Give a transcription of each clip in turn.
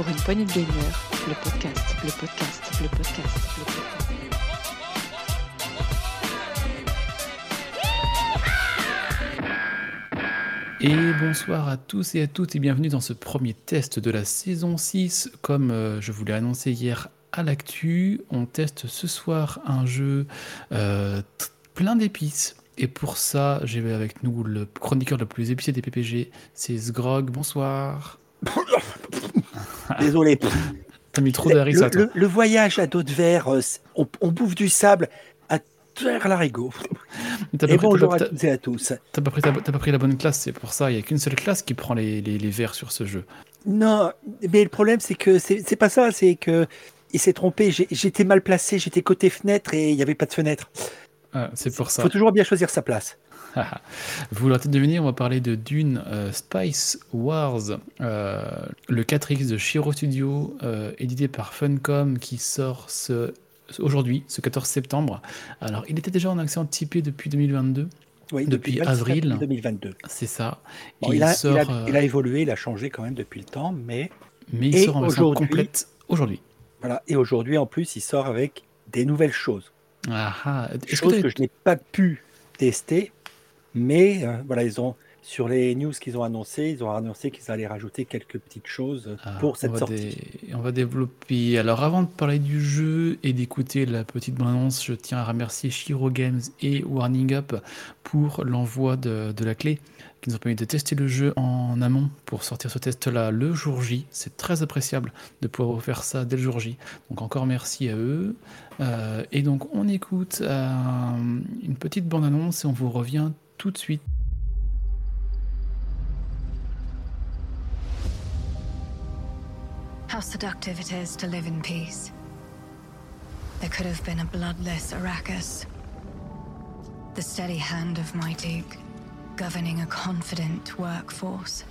pour une poignée de gagneurs, le podcast, le podcast, le podcast, le podcast. Et bonsoir à tous et à toutes et bienvenue dans ce premier test de la saison 6. Comme euh, je vous l'ai annoncé hier à l'actu, on teste ce soir un jeu euh, plein d'épices. Et pour ça, j'ai avec nous le chroniqueur le plus épicé des PPG, c'est Sgrog. Bonsoir. Désolé. T'as mis trop d'Aris Le, voyage à dos de verre, on, on bouffe du sable à terre l'arigot. T'as pas, Et pris- bonjour à t'as- toutes et à tous. t'as pas pris pas pris la bonne classe, c'est pour ça. Il n'y a qu'une seule classe qui prend les, les, les verres sur ce jeu. Non, mais le problème, c'est que c'est pas ça, c'est que il s'est trompé. J'étais mal placé, j'étais côté fenêtre et il n'y avait pas de fenêtre. Ah, c'est pour ça. Il faut toujours bien choisir sa place. Vous l'aurez peut-être deviné, on va parler de Dune euh, Spice Wars, euh, le 4X de Shiro Studio, euh, édité par Funcom, qui sort ce, aujourd'hui, ce 14 septembre. Alors, il était déjà en accès anticipé depuis 2022, Oui, Depuis 27 avril. 2022. c'est ça. Bon, il, a, sort, il a- il a évolué, il a changé quand même depuis le temps, mais mais il et sort en version aujourd'hui- complète aujourd'hui. voilà. Et aujourd'hui, en plus, il sort avec des nouvelles choses. Ah, ah. Est-ce que Chose t'as- que je n'ai pas pu tester, mais euh, voilà, ils ont sur les news qu'ils ont annoncé, ils ont annoncé qu'ils allaient rajouter quelques petites choses Ah, pour on cette va sortie. dé- On va développer. Alors, avant de parler du jeu et d'écouter la petite bande-annonce, je tiens à remercier Shiro Games et Warning Up pour l'envoi de, de la clé qui nous ont permis de tester le jeu en amont pour sortir ce test-là le jour J. C'est très appréciable de pouvoir faire ça dès le jour J. Donc, encore merci à eux. Euh, et donc, on écoute euh, une petite bande-annonce et on vous revient tout de suite. How seductive it is to live in peace. There could have been a bloodless Arrakis. The steady hand of my Duke, governing a confident workforce.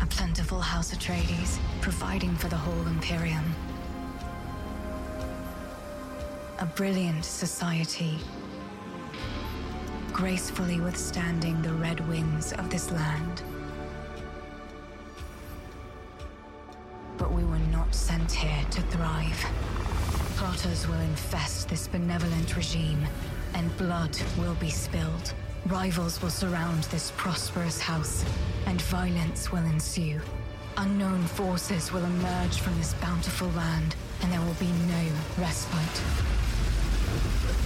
A plentiful House of Atreides, providing for the whole Imperium. A brilliant society, gracefully withstanding the red winds of this land. But we were not sent here to thrive. Plotters will infest this benevolent regime, and blood will be spilled. Rivals will surround this prosperous house, and violence will ensue. Unknown forces will emerge from this bountiful land, and there will be no respite.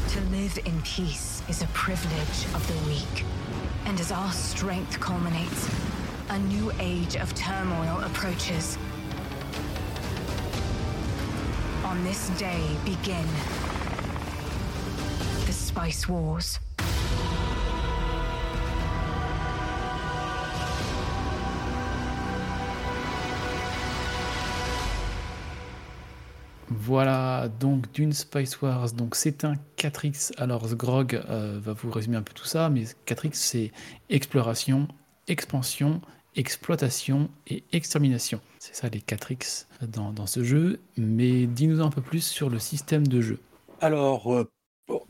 To live in peace is a privilege of the weak. And as our strength culminates, a new age of turmoil approaches. On this day begin the Spice Wars. Voilà, donc d'une Spice Wars, donc c'est un 4X. Alors Grog euh, va vous résumer un peu tout ça, mais 4X c'est exploration, expansion, exploitation et extermination. C'est ça les 4X dans, ce jeu, mais dis-nous un peu plus sur le système de jeu. Alors, euh,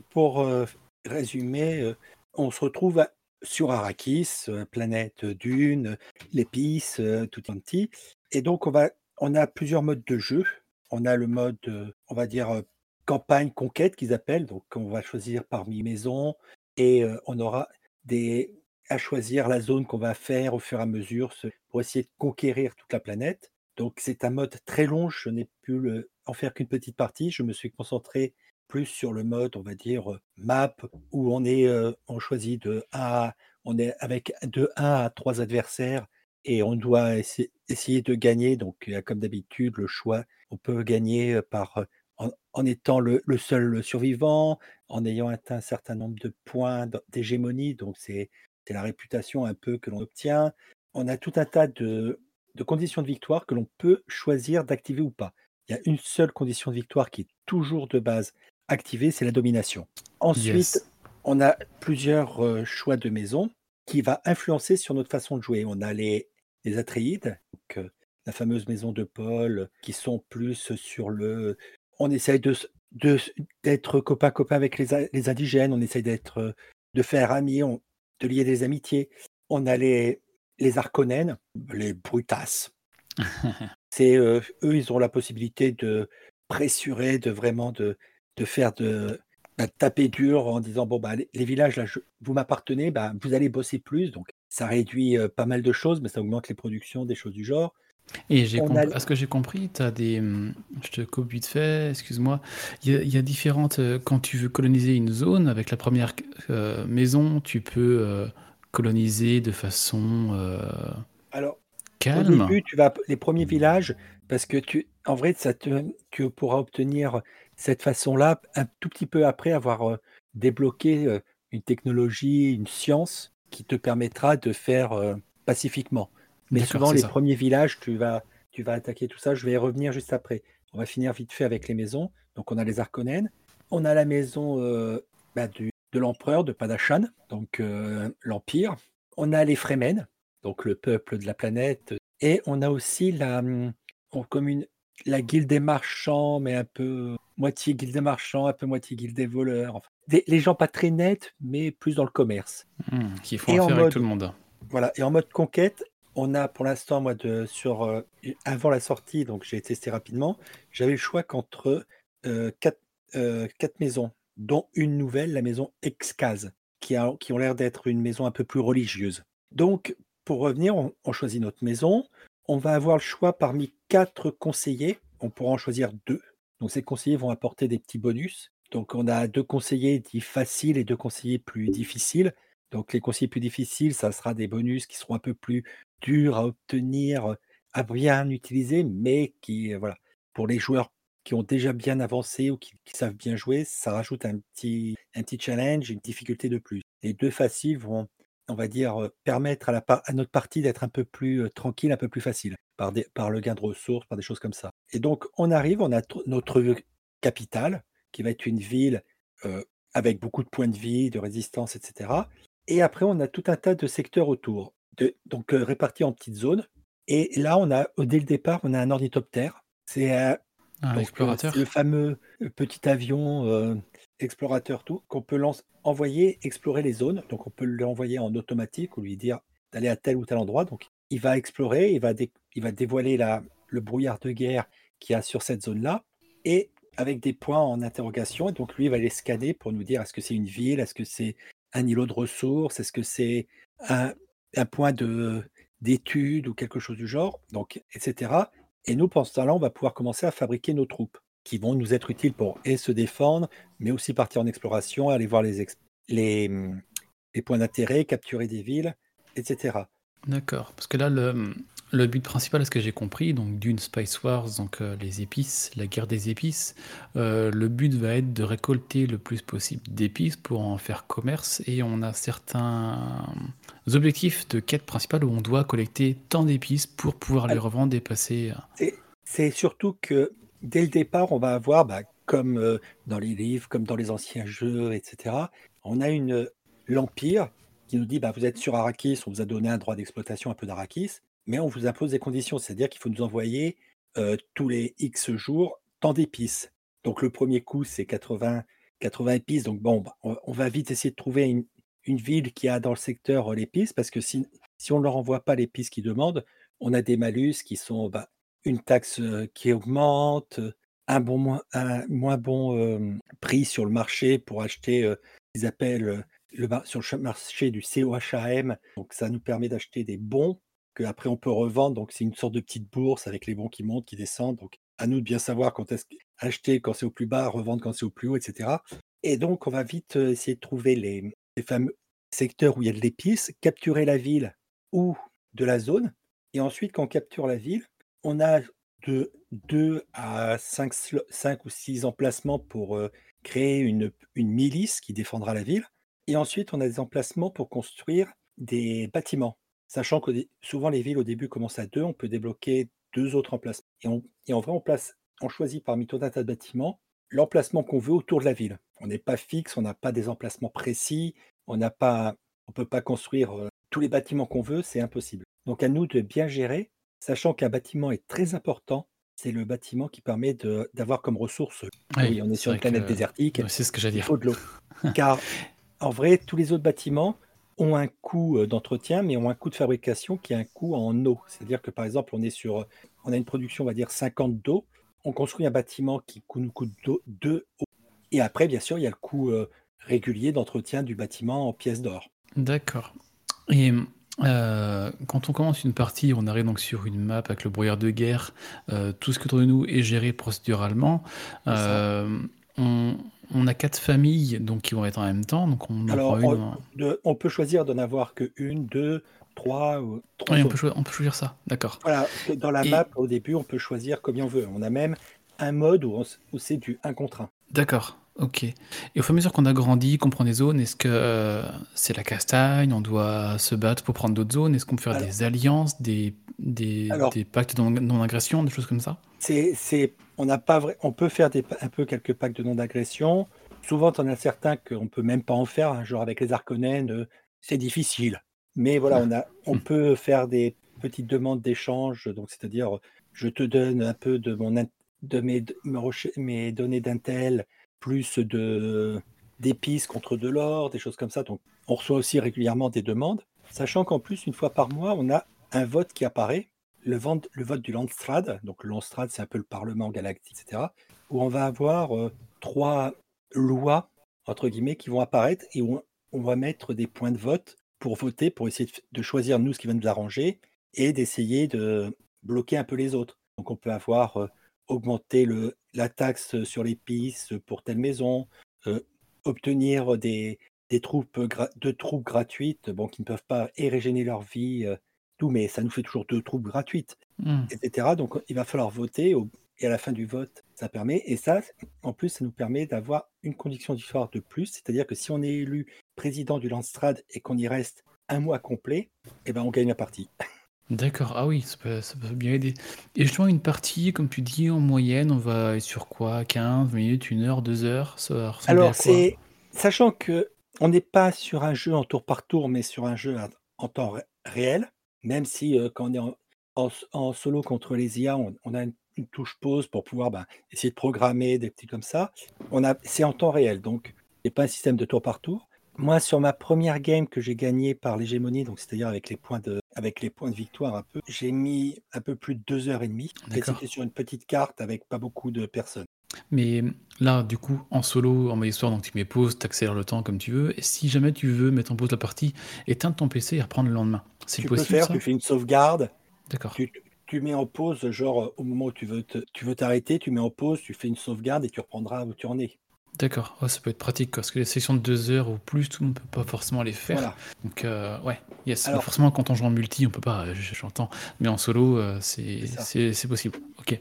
pour, euh, résumer, on se retrouve sur Arrakis, planète dune, l'épice, tout est petit. Et donc, on, va, on a plusieurs modes de jeu. On a le mode, euh, on va dire, euh, campagne conquête qu'ils appellent. Donc, on va choisir parmi maisons et euh, on aura des, à choisir la zone qu'on va faire au fur et à mesure pour essayer de conquérir toute la planète. Donc, c'est un mode très long. Je n'ai pu en faire qu'une petite partie. Je me suis concentré plus sur le mode, on va dire, map, où on est, on choisit de 1 à, on est avec de 1 à 3 adversaires et on doit essa- essayer de gagner. Donc, comme d'habitude le choix. On peut gagner par, en, en étant le, le seul survivant, en ayant atteint un certain nombre de points d'hégémonie. Donc, c'est la réputation un peu que l'on obtient. On a tout un tas de, de conditions de victoire que l'on peut choisir d'activer ou pas. Il y a une seule condition de victoire qui est toujours de base activée, c'est la domination. Ensuite, Yes. on a plusieurs choix de maison qui va influencer sur notre façon de jouer. On a les, les Atréides, donc, euh, la fameuse maison de Paul, qui sont plus sur le. On essaye de, d'être copain-copain avec les, les indigènes, on essaye d'être, euh, de faire amis, on- de lier des amitiés. On a les, les Arconènes, les Brutas, C'est euh, eux, ils ont la possibilité de pressurer, de vraiment de, de faire de, bah, taper dur en disant bon bah les, villages là, je- vous m'appartenez, bah, vous allez bosser plus, donc ça réduit euh, pas mal de choses, mais ça augmente les productions, des choses du genre. Et j'ai a compris, à ce que j'ai compris, tu as des. hum, Je te coupe vite fait, excuse-moi. Il y a, il y a différentes. euh, Quand tu veux coloniser une zone, avec la première euh, maison, tu peux euh, coloniser de façon alors Au calme. début, tu vas les premiers villages, parce que tu, en vrai, ça te, tu pourras obtenir cette façon-là un tout petit peu après avoir débloqué une technologie, une science qui te permettra de faire pacifiquement. Mais souvent, les ça. premiers villages, tu vas, tu vas attaquer tout ça. Je vais y revenir juste après. On va finir vite fait avec les maisons. Donc, on a les Arconènes. On a la maison euh, bah, du- de l'empereur de Padashan, donc euh, l'Empire. On a les Fremen, donc le peuple de la planète. Et on a aussi la, on- comme une, la guilde des marchands, mais un peu moitié guilde des marchands, un peu moitié guilde des voleurs. Enfin, des- les gens pas très nets, mais plus dans le commerce. Hum, qui font Et en affaire avec mode- tout le monde. Voilà. Et en mode conquête, on a pour l'instant, moi, de, sur, euh, avant la sortie, donc j'ai testé rapidement, j'avais le choix qu'entre euh, quatre, euh, quatre maisons, dont une nouvelle, la maison Excase, qui, a, qui ont l'air d'être une maison un peu plus religieuse. Donc, pour revenir, on, on choisit notre maison. On va avoir le choix parmi quatre conseillers. On pourra en choisir deux. Donc, ces conseillers vont apporter des petits bonus. Donc, on a deux conseillers dits faciles et deux conseillers plus difficiles. Donc, les conseillers plus difficiles, ça sera des bonus qui seront un peu plus durs à obtenir, à bien utiliser, mais qui, voilà, pour les joueurs qui ont déjà bien avancé ou qui, qui savent bien jouer, ça rajoute un petit, un petit challenge, une difficulté de plus. Les deux faciles vont, on va dire, permettre à, la, par- à notre partie d'être un peu plus tranquille, un peu plus facile, par, des, par le gain de ressources, par des choses comme ça. Et donc, on arrive, on a tr- notre capitale, qui va être une ville euh, avec beaucoup de points de vie, de résistance, etc. Et après, on a tout un tas de secteurs autour, de, donc euh, répartis en petites zones. Et là, on a, dès le départ, on a un ornithoptère. C'est euh, Un donc, explorateur. le fameux petit avion explorateur tout qu'on peut envoyer explorer les zones. Donc on peut l'envoyer en automatique ou lui dire d'aller à tel ou tel endroit. Donc il va explorer, il va, il va dévoiler la, le brouillard de guerre qu'il y a sur cette zone-là et avec des points en interrogation. Et donc lui il va les scanner pour nous dire est-ce que c'est une ville, est-ce que c'est un îlot de ressources, est-ce que c'est un, point de d'étude ou quelque chose du genre, donc etc. Et nous, pendant ce temps-là, on va pouvoir commencer à fabriquer nos troupes qui vont nous être utiles pour et se défendre, mais aussi partir en exploration, aller voir les, ex- les, les points d'intérêt, capturer des villes, etc. D'accord. Parce que là, le, le but principal, à ce que j'ai compris, donc d'une Spice Wars, donc euh, les épices, la guerre des épices, euh, le but va être de récolter le plus possible d'épices pour en faire commerce. Et on a certains objectifs de quête principale où on doit collecter tant d'épices pour pouvoir les Alors- revendre et passer. C'est surtout que dès le départ, on va avoir, bah, comme euh, dans les livres, comme dans les anciens jeux, etc., on a une l'Empire qui nous dit bah, vous êtes sur Arrakis, on vous a donné un droit d'exploitation un peu d'Arrakis, mais on vous impose des conditions, c'est-à-dire qu'il faut nous envoyer euh, tous les X jours tant d'épices. Donc le premier coup, c'est 80, 80 épices. Donc bon, bah, on, va vite essayer de trouver une, ville qui a dans le secteur euh, l'épice, parce que si, si on ne leur envoie pas l'épice qu'ils demandent, on a des malus qui sont bah, une taxe qui augmente, un, bon, moins, un moins bon prix sur le marché pour acheter qu'ils appellent le, sur le ch- marché du COHAM. Donc ça nous permet d'acheter des bons que après on peut revendre. Donc c'est une sorte de petite bourse avec les bons qui montent, qui descendent. Donc à nous de bien savoir quand est-ce acheter quand c'est au plus bas, revendre quand c'est au plus haut, etc. Et donc on va vite essayer de trouver les, les fameux secteurs où il y a de l'épice, capturer la ville ou de la zone. Et ensuite, quand on capture la ville, on a de 2 à 5, ou 6 emplacements pour euh, créer une, milice qui défendra la ville. Et ensuite, on a des emplacements pour construire des bâtiments. Sachant que souvent les villes au début commencent à deux, on peut débloquer deux autres emplacements. Et, on- en vrai, on, place, on choisit parmi tout un tas de bâtiments l'emplacement qu'on veut autour de la ville. On n'est pas fixe, on n'a pas des emplacements précis, on n'a pas, on peut pas construire euh, tous les bâtiments qu'on veut, c'est impossible. Donc à nous de bien gérer, sachant qu'un bâtiment est très important. C'est le bâtiment qui permet de- d'avoir comme ressource. Ouais, oui, on est c'est sur une vrai planète que- désertique. C'est ce que j'allais Il dire. faut de l'eau. Car en vrai, tous les autres bâtiments, ont un coût d'entretien, mais ont un coût de fabrication qui a un coût en eau. C'est-à-dire que par exemple, on est sur, on a une production, on va dire 50 d'eau. On construit un bâtiment qui nous coûte 2 eau. Et après, bien sûr, il y a le coût régulier d'entretien du bâtiment en pièces d'or. D'accord. Et euh, quand on commence une partie, on arrive donc sur une map avec le brouillard de guerre, euh, tout ce qui autour de nous est géré procéduralement. Euh, on, a quatre familles donc qui vont être en même temps, donc on Alors, on, peut choisir d'en avoir que une, deux, trois. ou trois on, peut on, peut choisir ça, d'accord. Voilà, dans la map, au début, on peut choisir combien on veut. On a même un mode où, où c'est du 1 contre 1. D'accord. Ok. Et au fur et à mesure qu'on a grandi, qu'on prend des zones, est-ce que euh, c'est la castagne, on doit se battre pour prendre d'autres zones? Est-ce qu'on peut faire des alliances, des, des, des pactes de non-agression, des choses comme ça? C'est, c'est, on n'a pas vrai, on peut faire des, un peu quelques pactes de non-agression. Souvent, on a certains qu'on peut même pas en faire, hein, genre avec les Arconènes, euh, c'est difficile. Mais voilà, on, a, on peut faire des petites demandes d'échange, donc c'est-à-dire, je te donne un peu de mon de mes, mes données d'intel plus de d'épices contre de l'or, des choses comme ça. Donc, on reçoit aussi régulièrement des demandes, sachant qu'en plus, une fois par mois, on a un vote qui apparaît, le, vote, du Landstrad. Donc, le Landstrad, c'est un peu le Parlement galactique, etc., où on va avoir euh, trois lois, entre guillemets, qui vont apparaître et où on, va mettre des points de vote pour voter, pour essayer de, choisir, nous, ce qui va nous arranger et d'essayer de bloquer un peu les autres. Donc, on peut avoir euh, augmenter le, la taxe sur les pistes pour telle maison, euh, obtenir des, des troupes de troupes gratuites, bon, qui ne peuvent pas régénérer leur vie, euh, tout, mais ça nous fait toujours deux troupes gratuites, mmh. etc. Donc il va falloir voter et à la fin du vote, ça permet. Et ça, en plus, ça nous permet d'avoir une condition d'histoire de plus, c'est-à-dire que si on est élu président du Landstrad et qu'on y reste un mois complet, eh ben on gagne la partie. D'accord, ah oui, ça peut, ça peut bien aider. Et justement, une partie, comme tu dis, en moyenne, on va être sur quoi? 15 minutes, 1 heure, 2 heures? Ça Alors, c'est sachant que on n'est pas sur un jeu en tour par tour, mais sur un jeu en temps réel, même si euh, quand on est en, solo contre les IA, on, a une, touche pause pour pouvoir ben, essayer de programmer des petits comme ça. On a, c'est en temps réel, donc il n'y a pas un système de tour par tour. Moi, sur ma première game que j'ai gagnée par l'hégémonie, donc c'est-à-dire avec les points de, avec les points de victoire un peu, j'ai mis un peu plus de deux heures et demie. C'était sur une petite carte avec pas beaucoup de personnes. Mais là, du coup, en solo, en mode histoire, donc tu mets pause, tu accélères le temps comme tu veux. Et si jamais tu veux mettre en pause la partie, éteindre ton PC et reprendre le lendemain. C'est possible. Tu peux faire, tu fais une sauvegarde. D'accord. Tu, mets en pause, genre au moment où tu veux, tu veux t'arrêter, tu mets en pause, tu fais une sauvegarde et tu reprendras où tu en es. D'accord, ça peut être pratique parce que les sessions de deux heures ou plus, tout le monde ne peut pas forcément les faire. Donc, euh, ouais, yes. Alors, forcément, quand on joue en multi, on peut pas, euh, j'entends. Mais en solo, euh, c'est possible. Ok.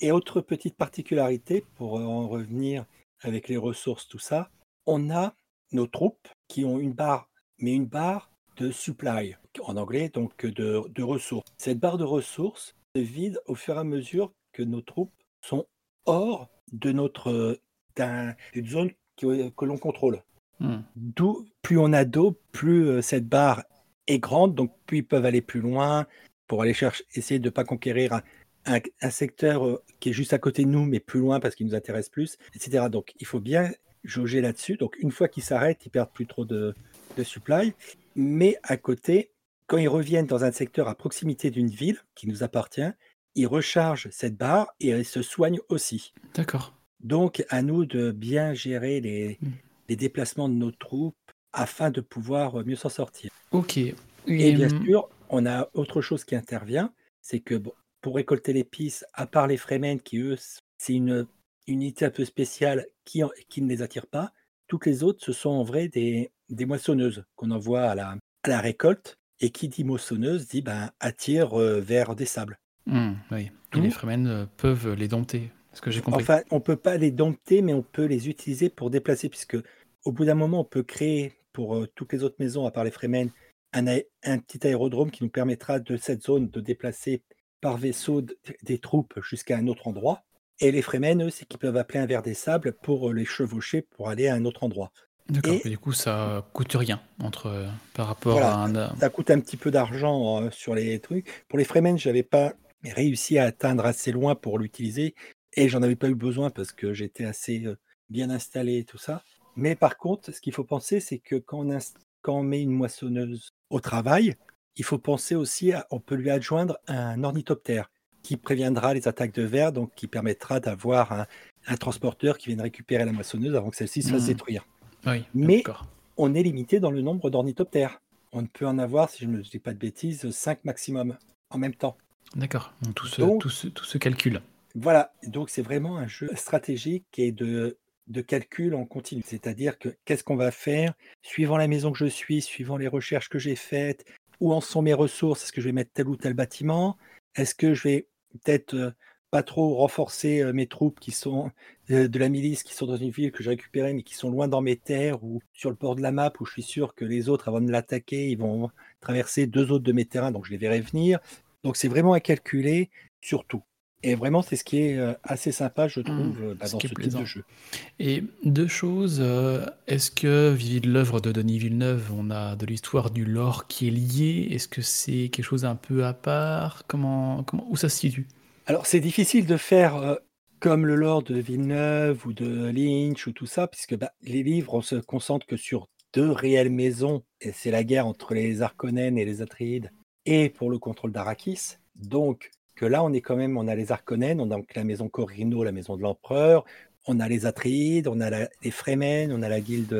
Et autre petite particularité, pour en revenir avec les ressources, tout ça, on a nos troupes qui ont une barre, mais une barre de supply, en anglais, donc de, de ressources. Cette barre de ressources se vide au fur et à mesure que nos troupes sont hors de notre d'une zone que, l'on contrôle. Hmm. D'où, plus on a d'eau, plus euh, cette barre est grande, donc plus ils peuvent aller plus loin pour aller chercher, essayer de ne pas conquérir un, secteur euh, qui est juste à côté de nous, mais plus loin parce qu'il nous intéresse plus, etc. Donc il faut bien jauger là-dessus. Donc une fois qu'ils s'arrêtent, ils perdent plus trop de, de supply. Mais à côté, quand ils reviennent dans un secteur à proximité d'une ville qui nous appartient, ils rechargent cette barre et ils se soignent aussi. D'accord. Donc, à nous de bien gérer les, mmh. les déplacements de nos troupes afin de pouvoir mieux s'en sortir. Ok. Et bien mmh sûr, on a autre chose qui intervient, c'est que pour récolter l'épice, à part les Fremen qui, eux, c'est une, unité un peu spéciale qui, qui ne les attire pas, toutes les autres, ce sont en vrai des, des moissonneuses qu'on envoie à la, à la récolte. Et qui dit moissonneuse dit ben, attire vers des sables. Mmh, oui. les Fremen peuvent les dompter que j'ai compris. Enfin, on peut pas les dompter, mais on peut les utiliser pour déplacer, puisque au bout d'un moment, on peut créer pour euh, toutes les autres maisons, à part les Fremen, un, un, petit aérodrome qui nous permettra de cette zone de déplacer par vaisseau des troupes jusqu'à un autre endroit. Et les Fremen, eux, c'est qu'ils peuvent appeler un verre des sables pour euh, les chevaucher pour aller à un autre endroit. D'accord, et du coup, ça coûte rien entre, euh, par rapport à un. Ça coûte un petit peu d'argent sur les trucs. Pour les Fremen, je n'avais pas réussi à atteindre assez loin pour l'utiliser. Et j'en avais pas eu besoin parce que j'étais assez bien installé et tout ça. Mais par contre, ce qu'il faut penser, c'est que quand quand on met une moissonneuse au travail, il faut penser aussi à on peut lui adjoindre un ornithoptère qui préviendra les attaques de vers, donc qui permettra d'avoir un, un transporteur qui vienne récupérer la moissonneuse avant que celle-ci se fasse Hmm. détruire. Oui, Mais-. On est limité dans le nombre d'ornithoptères. On ne peut en avoir, si je ne dis pas de bêtises, 5 maximum en même temps. D'accord. Tout tout, se, tout se calcule. Voilà, donc c'est vraiment un jeu stratégique et de, calcul en continu. C'est-à-dire que qu'est-ce qu'on va faire suivant la maison que je suis, suivant les recherches que j'ai faites, où en sont mes ressources, est-ce que je vais mettre tel ou tel bâtiment, est-ce que je vais peut-être euh, pas trop renforcer euh, mes troupes qui sont euh, de la milice, qui sont dans une ville que j'ai récupérée, mais qui sont loin dans mes terres ou sur le port de la map où je suis sûr que les autres, avant de l'attaquer, ils vont traverser deux autres de mes terrains, donc je les verrai venir. Donc c'est vraiment à calculer sur tout. Et vraiment, c'est ce qui est euh, assez sympa, je trouve, euh, bah, ce dans ce est type de jeu. Et deux choses, euh, est-ce que vis-à-vis de l'œuvre de Denis Villeneuve, on a de l'histoire du lore qui est lié Est-ce que c'est quelque chose un peu à part? Comment, comment, Où ça se situe? Alors, c'est difficile de faire euh, comme le lore de Villeneuve ou de Lynch ou tout ça, puisque bah, les livres, on se concentre que sur deux réelles maisons, et c'est la guerre entre les Harkonnen et les Atreides, et pour le contrôle d'Arrakis. Donc, que là, on est quand même, on a les Harkonnen, on a donc la maison Corrino, la maison de l'empereur, on a les Atreides, on a la- les Fremen, on a la guilde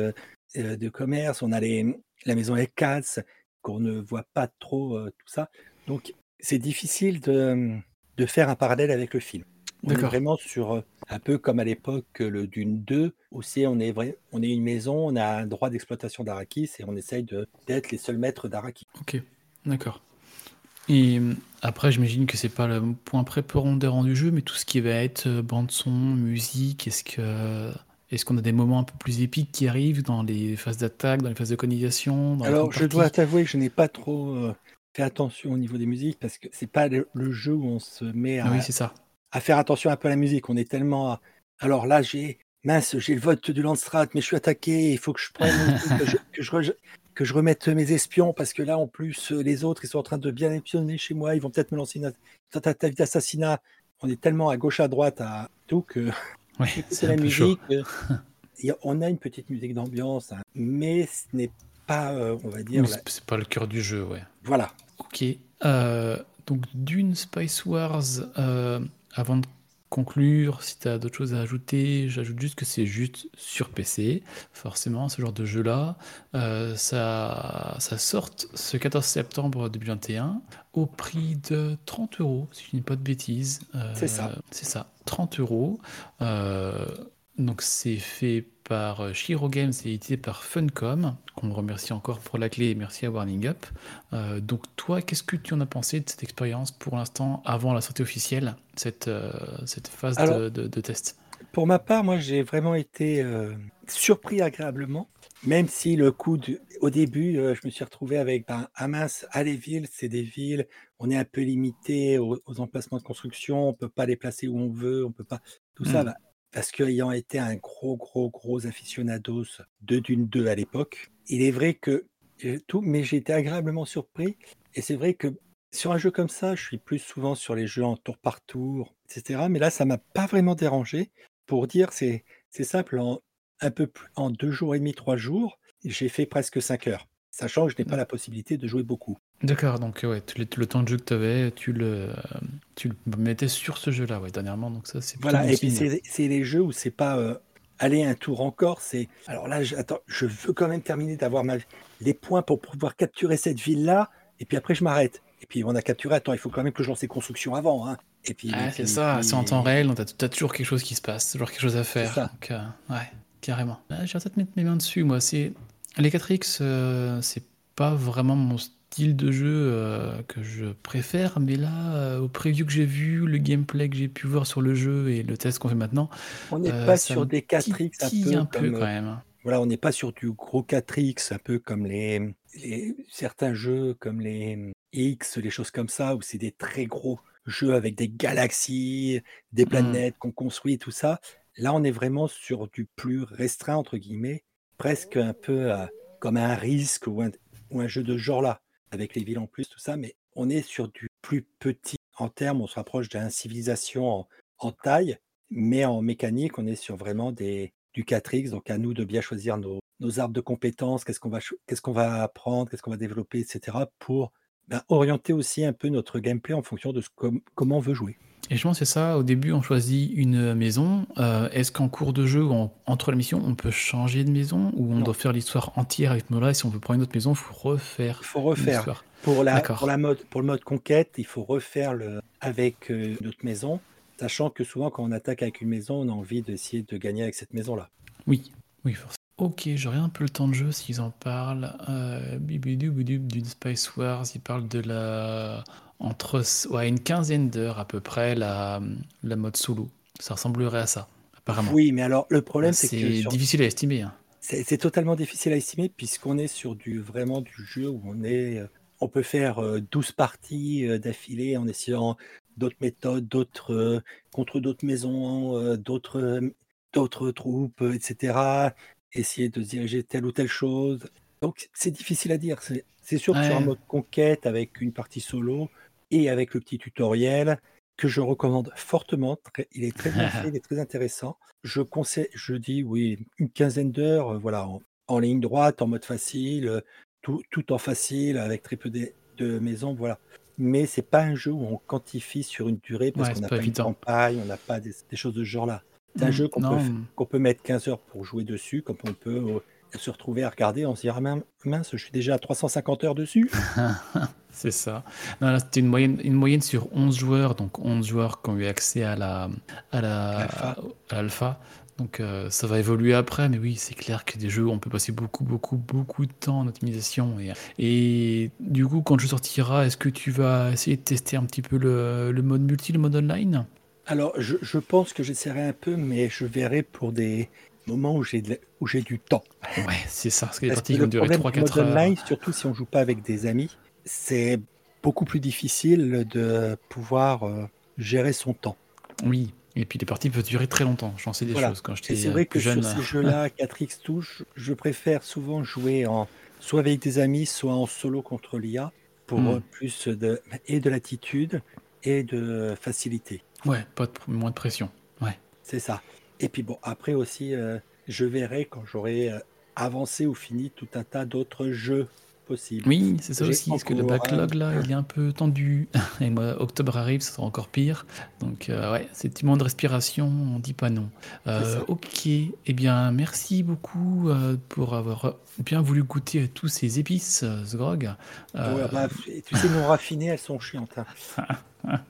euh, de commerce, on a les, la maison Ekats, qu'on ne voit pas trop euh, tout ça. Donc, c'est difficile de, de faire un parallèle avec le film. On est vraiment sur euh, un peu comme à l'époque le Dune 2, où c'est on est vrai, on est une maison, on a un droit d'exploitation d'Arrakis et on essaye d'être les seuls maîtres d'Arrakis. Ok, d'accord. Et euh, après, j'imagine que c'est pas le point prépondérant du jeu, mais tout ce qui va être euh, bande son, musique, est-ce que est-ce qu'on a des moments un peu plus épiques qui arrivent dans les phases d'attaque, dans les phases de colonisation, Alors je dois t'avouer que je n'ai pas trop euh, fait attention au niveau des musiques parce que c'est pas le, le jeu où on se met à, oui, c'est ça. à faire attention un peu à la musique. On est tellement. à- Alors là, j'ai. Mince, j'ai le vote du Landstrat, mais je suis attaqué. Il faut que je prenne. que, je, que, je re- que je remette mes espions parce que là, en plus, euh, les autres, ils sont en train de bien espionner chez moi. Ils vont peut-être me lancer une tentative d'assassinat. On est tellement à gauche, à droite, à tout que écouter c'est la un peu chaud. musique. on a une petite musique d'ambiance, hein, mais ce n'est pas, euh, on va dire. Oui, la- c'est c'est pas le cœur du jeu, ouais. Voilà. Ok. Euh, donc, d'une Spice Wars, euh, avant de conclure, si tu as d'autres choses à ajouter, j'ajoute juste que c'est juste sur PC, forcément, ce genre de jeu-là. Euh, ça, ça sort ce 14 septembre 2021 au prix de 30 euros, si je ne dis pas de bêtises. Euh, C'est ça. C'est ça, 30 euros. Euh, donc c'est fait par euh, Shiro Games et édité par Funcom, qu'on remercie encore pour la clé et merci à Warning Up. Euh, donc toi, qu'est-ce que tu en as pensé de cette expérience pour l'instant, avant la sortie officielle, cette, euh, cette phase de- Alors- de, de test? Pour ma part, moi, j'ai vraiment été euh, surpris agréablement, même si le coup au début, je me suis retrouvé avec ben, ah mince, ah, les villes, c'est des villes, on est un peu limité aux, aux emplacements de construction, on peut pas les placer où on veut, on peut pas tout ça, Mm. Parce qu'ayant été un gros, gros, gros aficionados de Dune 2 à l'époque, il est vrai que j'ai tout, mais j'ai été agréablement surpris, et c'est vrai que sur un jeu comme ça, je suis plus souvent sur les jeux en tour par tour, etc. Mais là, ça m'a pas vraiment dérangé. Pour dire, c'est c'est simple, en un peu plus, en deux jours et demi, trois jours, j'ai fait presque cinq heures, sachant que je n'ai pas la possibilité de jouer beaucoup. D'accord, donc ouais, le, temps de jeu que tu avais, tu le, tu le mettais sur ce jeu-là, ouais, dernièrement, donc ça c'est Voilà, et puis c'est les jeux où c'est pas euh, aller un tour encore, c'est alors là, je, attends, je veux quand même terminer d'avoir ma- les points pour pouvoir capturer cette ville-là, et puis après je m'arrête. Et puis on a capturé, attends, il faut quand même que je lance les constructions avant. Hein. Et puis, Ah, c'est ça, c'est en temps réel, donc t'as as toujours quelque chose qui se passe, toujours quelque chose à faire. ça. Donc, euh, ouais, carrément. Vais peut-être mettre mes mains dessus, moi. C'est les 4X, euh, c'est pas vraiment mon style de jeu euh, que je préfère, mais là, euh, au preview que j'ai vu, le gameplay que j'ai pu voir sur le jeu et le test qu'on fait maintenant, On n'est euh, pas sur des 4X un peu, un peu comme, quand même. Voilà, on n'est pas sur du gros 4X, un peu comme les, les- certains jeux comme les X, les choses comme ça, où c'est des très gros jeux avec des galaxies, des Mm. planètes qu'on construit, tout ça. Là, on est vraiment sur du plus restreint, entre guillemets, presque un peu euh, comme un risque ou un, jeu de ce genre-là, avec les villes en plus, tout ça, mais on est sur du plus petit en termes, on se rapproche d'une civilisation en, taille, mais en mécanique, on est sur vraiment des, du 4X, donc à nous de bien choisir nos, nos arbres de compétences, qu'est-ce qu'on va, apprendre, qu'est-ce qu'on va développer, etc. pour ben, orienter aussi un peu notre gameplay en fonction de comment on veut jouer. Et je pense que c'est ça, au début on choisit une maison. Euh, est-ce qu'en cours de jeu, entre la mission, on peut changer de maison ou on doit faire l'histoire entière avec mode-là et si on veut prendre une autre maison, il faut refaire Il faut refaire. Pour, la, pour, la mode, pour le mode conquête, il faut refaire le, avec euh, notre maison, sachant que souvent quand on attaque avec une maison, on a envie d'essayer de gagner avec cette maison-là. Oui, oui, forcément. Ok, j'aurais un peu le temps de jeu s'ils en parlent. Euh, du Spice Wars, ils parlent de la entre ouais, une quinzaine d'heures à peu près la, la mode solo. Ça ressemblerait à ça, apparemment. Oui, mais alors le problème c'est que c'est difficile à estimer. Hein. C'est totalement difficile à estimer puisqu'on est sur du vraiment du jeu où on est euh, on peut faire 12 euh, parties euh, d'affilée en essayant d'autres méthodes, d'autres contre d'autres maisons, d'autres d'autres troupes, etc. Essayer de diriger telle ou telle chose. Donc c'est difficile à dire. C'est sûr que sur un mode conquête avec une partie solo, et avec le petit tutoriel que je recommande fortement. il est très bien fait, il est très intéressant. Je conseille, je dis oui, une quinzaine d'heures, euh, voilà, en, ligne droite, en mode facile, euh, tout, tout en facile, avec très peu de, de maisons, voilà. Mais c'est pas un jeu où on quantifie sur une durée parce qu'on n'a pas, une campagne, on n'a pas des, choses de ce genre-là. C'est un mmh, jeu qu'on peut, peut mettre 15 heures pour jouer dessus, comme on peut euh, se retrouver à regarder, on se dit ah mince, je suis déjà à 350 heures dessus. c'est ça. C'était une moyenne, une moyenne sur 11 joueurs, donc 11 joueurs qui ont eu accès à la à la alpha. Donc euh, ça va évoluer après, mais oui, c'est clair que des jeux où on peut passer beaucoup, beaucoup, beaucoup de temps en optimisation. Et, et du coup, quand le jeu sortira, est-ce que tu vas essayer de tester un petit peu le, le mode multi, le mode online? Alors, je, je pense que j'essaierai un peu, mais je verrai pour des, moment où j'ai où j'ai du temps. Ouais, c'est ça. Parce que les parties vont durer 3-4 heures. Online, surtout si on joue pas avec des amis, c'est beaucoup plus difficile de pouvoir euh, gérer son temps. Oui. Et puis les parties peuvent durer très longtemps. J'en sais des choses quand j'étais C'est vrai que jeune. sur ces jeux-là, 4X touche, je préfère souvent jouer en soit avec des amis, soit en solo contre l'IA pour hmm. plus de et de l'attitude et de facilité. Ouais, pas de, moins de pression. Ouais. C'est ça. Et puis bon, après aussi, euh, je verrai quand j'aurai euh, avancé ou fini tout un tas d'autres jeux Oui, c'est ça aussi, parce que le backlog là, il est un peu tendu. Et moi, octobre arrive, ça sera encore pire. Donc euh, ouais, c'est petit moment de respiration, on dit pas non. ok, eh bien merci beaucoup pour avoir bien voulu goûter à tous ces épices, ce grog. Bah, tu sais, non raffinées, elles sont chiantes. Hein.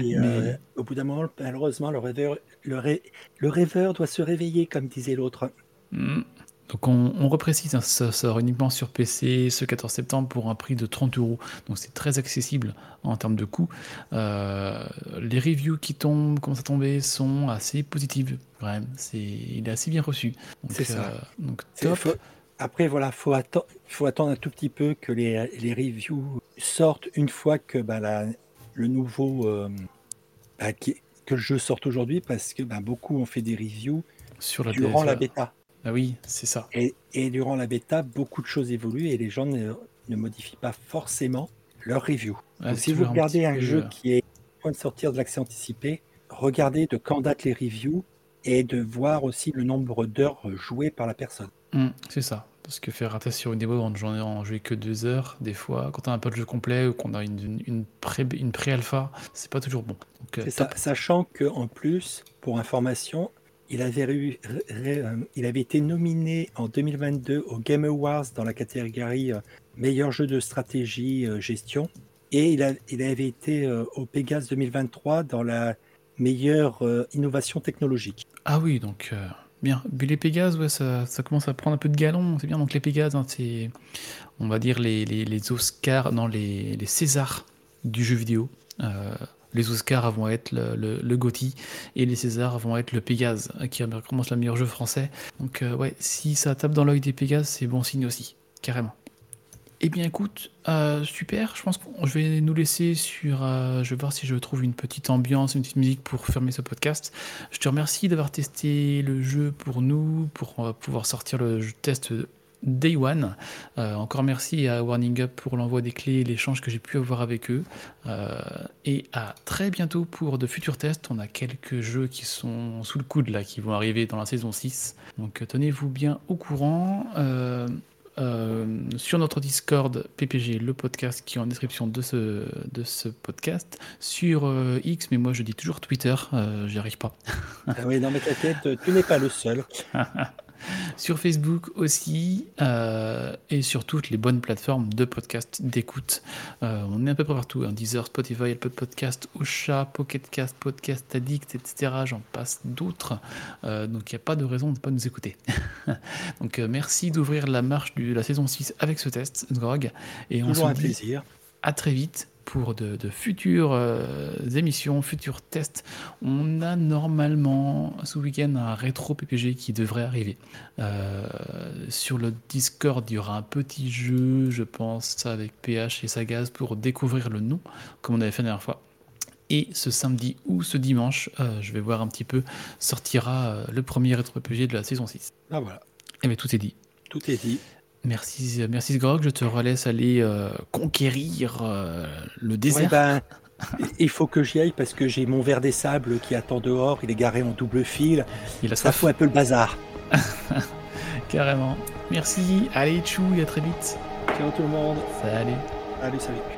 Euh, au bout d'un moment, malheureusement, le rêveur, le, rêveur doit se réveiller, comme disait l'autre. Hmm. Donc on, reprécise, hein, ça sort uniquement sur PC ce 14 septembre pour un prix de 30 euros. Donc c'est très accessible en termes de coût. Euh, les reviews qui tombent, commencent à tomber, sont assez positives. Vraiment, c'est, il est assez bien reçu. C'est ça. Euh, donc top. après voilà, faut attendre, faut attendre un tout petit peu que les, les reviews sortent une fois que bah, la, le nouveau euh, bah, que le jeu sorte aujourd'hui parce que bah, beaucoup ont fait des reviews Sur la durant la bêta. Ah oui, c'est ça. Et, durant la bêta, beaucoup de choses évoluent et les gens ne, modifient pas forcément leur review. si vous regardez un, jeu euh, qui est en train de sortir de l'accès anticipé, regardez de quand datent les reviews et de voir aussi le nombre d'heures jouées par la personne. Mmh, c'est ça. Parce que faire rater sur une démo, j'en ai en joué que deux heures, des fois, quand on n'a pas de jeu complet ou qu'on a une, une, pré, une pré-alpha, c'est pas toujours bon. Euh, ça, sachant qu'en plus, pour information, il avait, euh, il avait été nominé en 2022 au Game Awards dans la catégorie euh, meilleur jeu de stratégie gestion. Et il, avait été au Pegas 2023 dans la meilleure innovation technologique. Ah oui, donc Bien. les Pégases, ouais, ça, commence à prendre un peu de galon. C'est bien. Donc les Pégases, hein, c'est, on va dire, les, Oscars, non, les, Césars du jeu vidéo. Euh, les Oscars vont être le, le, Gotti et les Césars vont être le Pégase, qui commence le meilleur jeu français. Donc, euh, ouais, si ça tape dans l'œil des Pégases, c'est bon signe aussi, carrément. Eh bien écoute, euh, super, je pense que je vais nous laisser sur... Euh, je vais voir si je trouve une petite ambiance, une petite musique pour fermer ce podcast. Je te remercie d'avoir testé le jeu pour nous, pour pouvoir sortir le test Day One. Euh, encore merci à Warning Up pour l'envoi des clés et l'échange que j'ai pu avoir avec eux. Euh, et à très bientôt pour de futurs tests. On a quelques jeux qui sont sous le coude là, qui vont arriver dans la saison 6. Donc tenez-vous bien au courant. Euh, sur notre Discord PPG, le podcast qui est en description de ce, de ce podcast, sur euh, X, mais moi je dis toujours Twitter, euh, j'y arrive pas. Ah oui, non mais t'inquiète, tu n'es pas le seul. sur Facebook aussi, euh, et sur toutes les bonnes plateformes de podcast d'écoute. Euh, on est un peu partout, hein, Deezer, Spotify, Apple Podcast, Ocha, Pocketcast, Podcast Addict, etc. J'en passe d'autres. Euh, donc il n'y a pas de raison de ne pas nous écouter. donc merci d'ouvrir la marche de la saison 6 avec ce test, Grog. Et on se un dit plaisir. à très vite pour de, de futures euh, émissions, futurs tests. On a normalement ce week-end un rétro PPG qui devrait arriver. Euh, sur le Discord, il y aura un petit jeu, je pense, avec PH et Sagaz pour découvrir le nom, comme on avait fait la dernière fois. Et ce samedi ou ce dimanche, euh, je vais voir un petit peu, sortira le premier rétro PPG de la saison 6. Ah voilà, Et bien tout est dit. tout est dit. Merci, merci Sgrog, je te relaisse aller euh, conquérir euh, le Ouais, désert. ben, il faut que j'y aille parce que j'ai mon verre des sables qui attend dehors. Il est garé en double fil. Il a Ça fout un peu le bazar. carrément. Merci, allez tchou, et à très vite. Ciao tout le monde. Salut. Allez, salut.